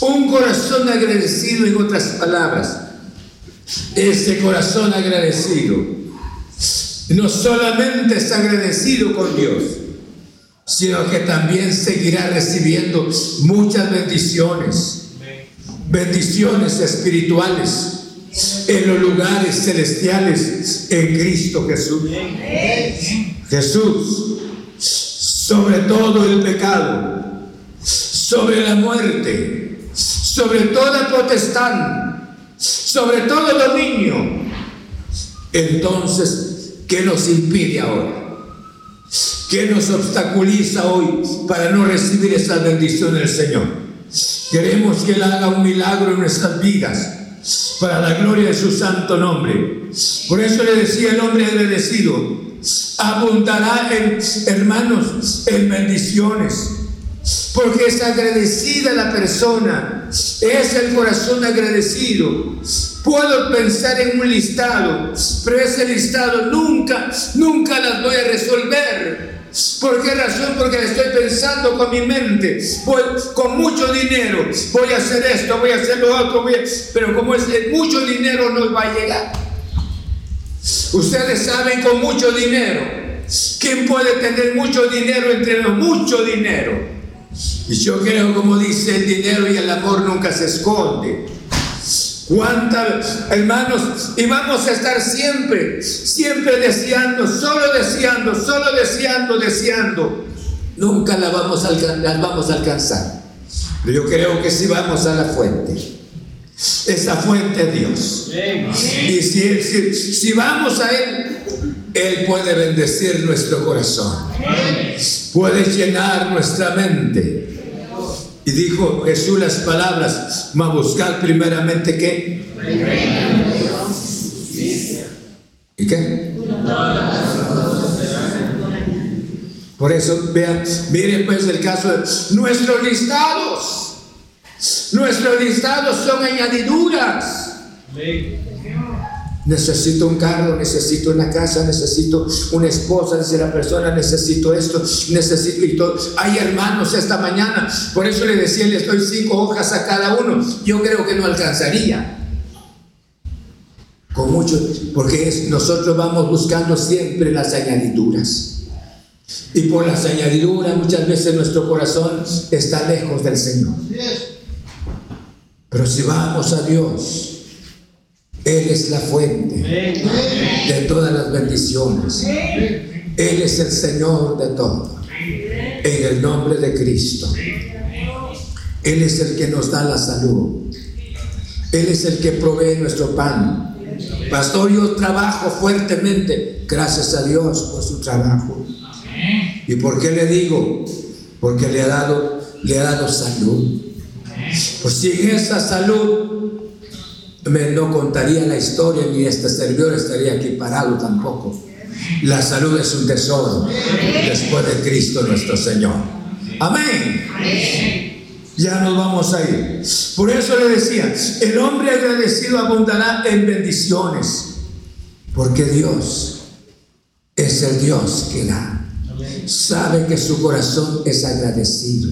un corazón agradecido en otras palabras, ese corazón agradecido no solamente es agradecido con Dios, sino que también seguirá recibiendo muchas bendiciones, bendiciones espirituales en los lugares celestiales en Cristo Jesús. Jesús, sobre todo el pecado, sobre la muerte, sobre toda potestad, sobre todo dominio. Entonces, ¿qué nos impide ahora? ¿Qué nos obstaculiza hoy para no recibir esa bendición del Señor? Queremos que Él haga un milagro en nuestras vidas para la gloria de su santo nombre. Por eso le decía el hombre agradecido, abundará en hermanos en bendiciones. Porque es agradecida la persona, es el corazón agradecido. Puedo pensar en un listado, pero ese listado nunca, nunca las voy a resolver. ¿Por qué razón? Porque estoy pensando con mi mente, voy, con mucho dinero, voy a hacer esto, voy a hacer lo otro, pero como es mucho dinero no va a llegar. Ustedes saben con mucho dinero, ¿quién puede tener mucho dinero entre los mucho dinero? Y yo creo, como dice, el dinero y el amor nunca se esconde. ¿Cuántas, hermanos? Y vamos a estar siempre, siempre deseando, solo deseando, solo deseando, deseando. Nunca la vamos a, las vamos a alcanzar. Pero yo creo que si vamos a la fuente, esa fuente es Dios. Y si, si, si vamos a Él, Él puede bendecir nuestro corazón. Puede llenar nuestra mente y dijo Jesús las palabras, ma buscar primeramente qué. ¿Y qué? Por eso, vean, miren pues el caso de nuestros listados. Nuestros listados son añadiduras. Necesito un carro, necesito una casa, necesito una esposa, dice la persona, necesito esto, necesito y todo. Hay hermanos esta mañana, por eso le decía, les doy cinco hojas a cada uno. Yo creo que no alcanzaría. Con mucho, porque nosotros vamos buscando siempre las añadiduras. Y por las añadiduras muchas veces nuestro corazón está lejos del Señor. Pero si vamos a Dios, él es la fuente de todas las bendiciones. Él es el Señor de todo. En el nombre de Cristo. Él es el que nos da la salud. Él es el que provee nuestro pan. Pastor, yo trabajo fuertemente. Gracias a Dios por su trabajo. ¿Y por qué le digo? Porque le ha dado, le ha dado salud. Pues sin esa salud no contaría la historia ni este servidor estaría aquí parado tampoco. La salud es un tesoro después de Cristo nuestro Señor. Amén. Ya nos vamos a ir. Por eso le decía, el hombre agradecido abundará en bendiciones, porque Dios es el Dios que da. Sabe que su corazón es agradecido,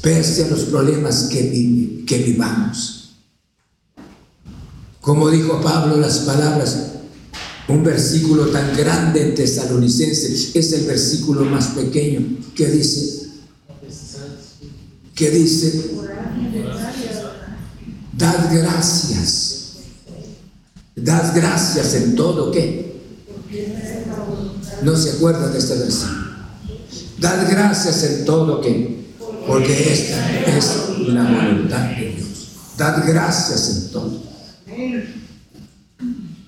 pese a los problemas que, que vivamos. Como dijo Pablo, las palabras un versículo tan grande en Tesalonicenses es el versículo más pequeño que dice, que dice, dad gracias, dad gracias en todo, ¿qué? No se acuerdan de este versículo. Dad gracias en todo, ¿qué? Porque esta es la voluntad de Dios. Dad gracias en todo.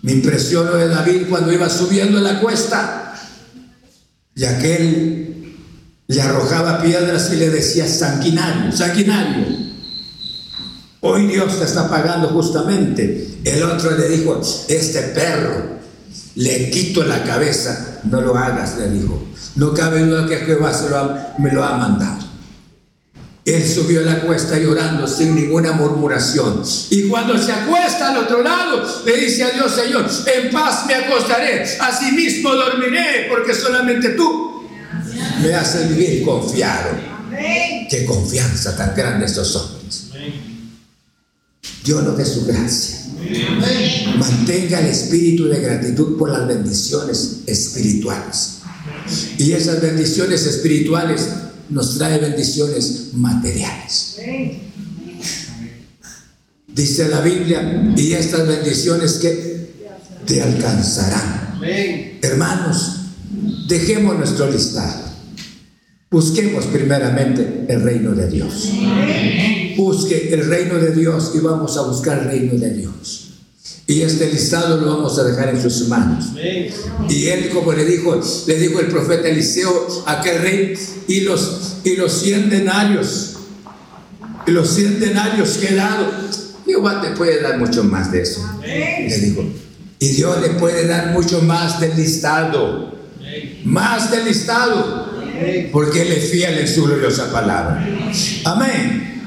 Me impresionó de David cuando iba subiendo la cuesta y aquel le arrojaba piedras y le decía sanguinario, sanguinario. Hoy Dios te está pagando justamente. El otro le dijo, este perro, le quito la cabeza, no lo hagas, le dijo. No cabe duda que Jehová me lo ha mandado. Él subió a la cuesta llorando sin ninguna murmuración. Y cuando se acuesta al otro lado, le dice a Dios, Señor, en paz me acostaré, asimismo dormiré, porque solamente tú me haces vivir confiado. Qué confianza tan grande estos hombres. Dios nos dé su gracia. Mantenga el espíritu de gratitud por las bendiciones espirituales. Y esas bendiciones espirituales nos trae bendiciones materiales. Dice la Biblia, y estas bendiciones que te alcanzarán. Hermanos, dejemos nuestro listado. Busquemos primeramente el reino de Dios. Busque el reino de Dios y vamos a buscar el reino de Dios. Y este listado lo vamos a dejar en sus manos. Y él, como le dijo, le dijo el profeta Eliseo a aquel rey, y los, y los cien denarios, y los cien denarios que he dado, Jehová te puede dar mucho más de eso. Le dijo, y Dios le puede dar mucho más del listado, más del listado, porque Él es fiel en su gloriosa palabra. Amén.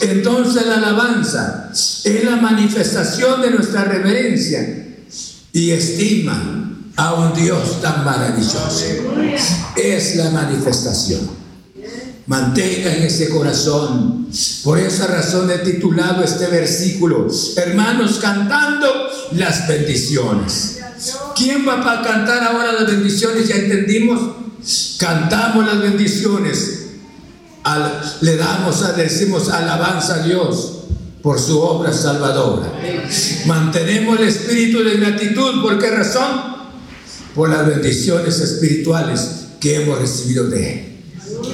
Entonces la alabanza es la manifestación de nuestra reverencia y estima a un Dios tan maravilloso. Es la manifestación. Mantenga en ese corazón. Por esa razón he titulado este versículo, hermanos, cantando las bendiciones. ¿Quién va a cantar ahora las bendiciones? Ya entendimos. Cantamos las bendiciones le damos, decimos alabanza a Dios por su obra salvadora. Mantenemos el espíritu de gratitud. ¿Por qué razón? Por las bendiciones espirituales que hemos recibido de Él.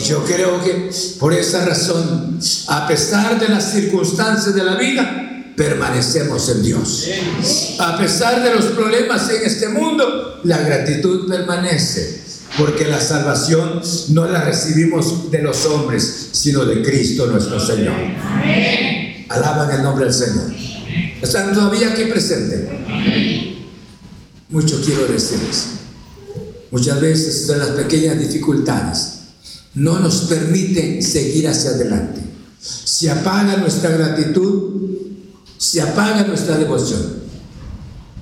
Yo creo que por esa razón, a pesar de las circunstancias de la vida, permanecemos en Dios. A pesar de los problemas en este mundo, la gratitud permanece porque la salvación no la recibimos de los hombres, sino de Cristo nuestro Señor. Alaban el nombre del Señor. ¿Están todavía aquí presentes? Mucho quiero decirles. Muchas veces las pequeñas dificultades no nos permiten seguir hacia adelante. Se apaga nuestra gratitud, se apaga nuestra devoción.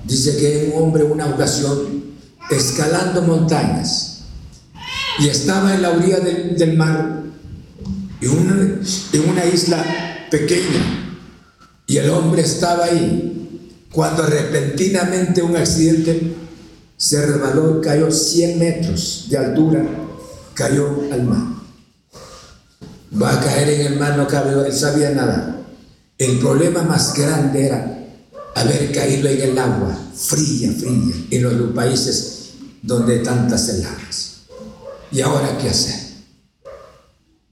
Dice que un hombre una ocasión escalando montañas y estaba en la orilla del, mar, en una, isla pequeña, y el hombre estaba ahí, cuando repentinamente un accidente se rebaló, cayó 100 metros de altura, cayó al mar. Va a caer en el mar, no cabe, él sabía nada. El problema más grande era haber caído en el agua, fría, fría, en los países donde tantas heladas. ¿Y ahora qué hacer?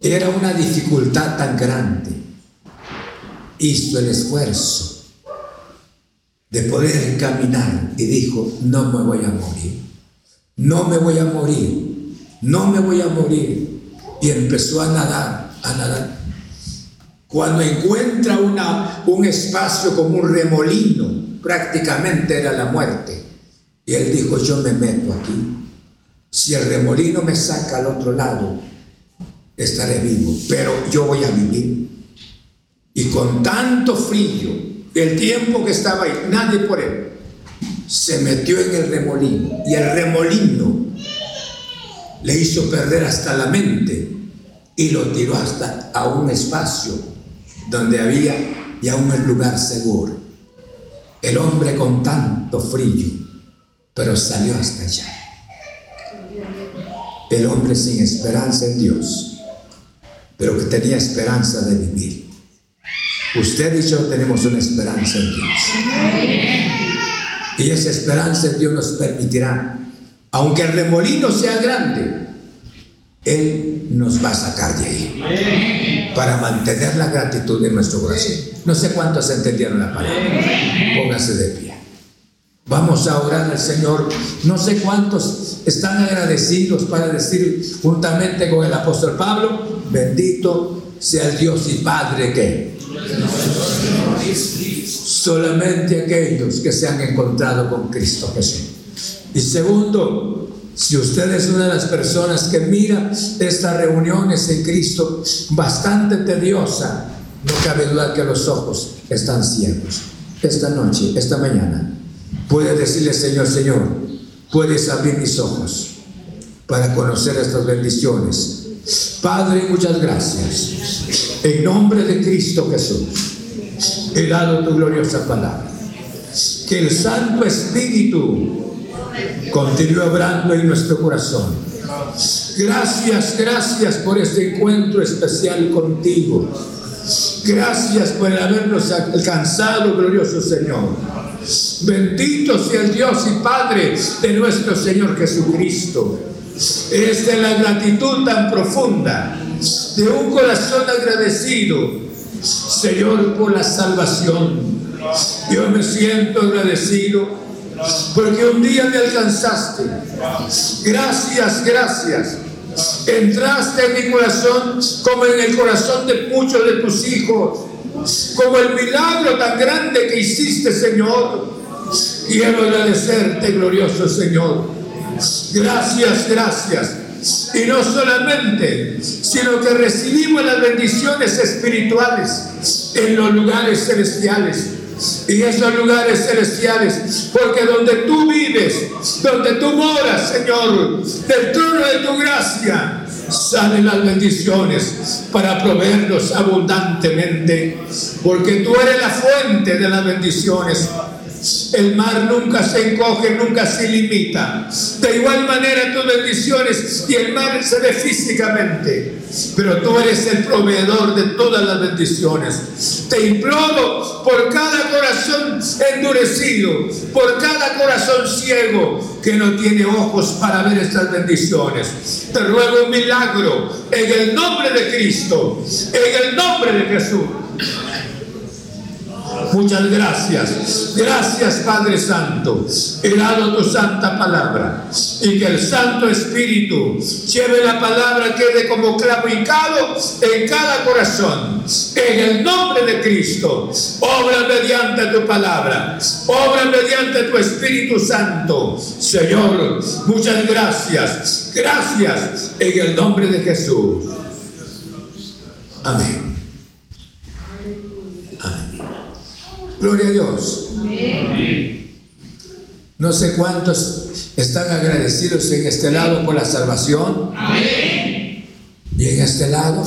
Era una dificultad tan grande. hizo el esfuerzo de poder caminar y dijo, no me voy a morir, no me voy a morir, no me voy a morir. Y empezó a nadar, a nadar. Cuando encuentra una, un espacio como un remolino, prácticamente era la muerte. Y él dijo, yo me meto aquí. Si el remolino me saca al otro lado, estaré vivo, pero yo voy a vivir. Y con tanto frío, el tiempo que estaba ahí, nadie por él, se metió en el remolino. Y el remolino le hizo perder hasta la mente y lo tiró hasta a un espacio donde había ya un lugar seguro. El hombre con tanto frío, pero salió hasta allá el hombre sin esperanza en Dios, pero que tenía esperanza de vivir. Usted y yo tenemos una esperanza en Dios. Y esa esperanza en Dios nos permitirá, aunque el remolino sea grande, Él nos va a sacar de ahí para mantener la gratitud en nuestro corazón. No sé cuántos entendieron la palabra. Póngase de pie. Vamos a orar al Señor. No sé cuántos están agradecidos para decir juntamente con el apóstol Pablo, bendito sea el Dios y Padre que solamente aquellos que se han encontrado con Cristo Jesús. Y segundo, si usted es una de las personas que mira estas reuniones en Cristo bastante tediosa, no cabe duda que los ojos están ciegos. Esta noche, esta mañana, puede decirle, Señor, Señor, puedes abrir mis ojos para conocer estas bendiciones. Padre, muchas gracias. En nombre de Cristo Jesús, he dado tu gloriosa palabra. Que el Santo Espíritu continúe obrando en nuestro corazón. Gracias, gracias por este encuentro especial contigo. Gracias por habernos alcanzado, glorioso Señor. Bendito sea el Dios y Padre de nuestro Señor Jesucristo. Es de la gratitud tan profunda, de un corazón agradecido, Señor, por la salvación. Yo me siento agradecido porque un día me alcanzaste. Gracias, gracias. Entraste en mi corazón como en el corazón de muchos de tus hijos como el milagro tan grande que hiciste, Señor. Quiero agradecerte, glorioso Señor. Gracias, gracias. Y no solamente, sino que recibimos las bendiciones espirituales en los lugares celestiales. Y esos lugares celestiales, porque donde tú vives, donde tú moras, Señor, del trono de tu gracia, salen las bendiciones para proveernos abundantemente, porque tú eres la fuente de las bendiciones. El mar nunca se encoge, nunca se limita. De igual manera tus bendiciones y el mar se ve físicamente. Pero tú eres el proveedor de todas las bendiciones. Te imploro por cada corazón endurecido, por cada corazón ciego que no tiene ojos para ver estas bendiciones. Te ruego un milagro en el nombre de Cristo, en el nombre de Jesús. Muchas gracias. Gracias Padre Santo. He dado tu santa palabra. Y que el Santo Espíritu lleve la palabra quede como clavo hincado en cada corazón. En el nombre de Cristo. Obra mediante tu palabra. Obra mediante tu Espíritu Santo. Señor, muchas gracias. Gracias en el nombre de Jesús. Amén. Gloria a Dios. No sé cuántos están agradecidos en este lado por la salvación. Y en este lado.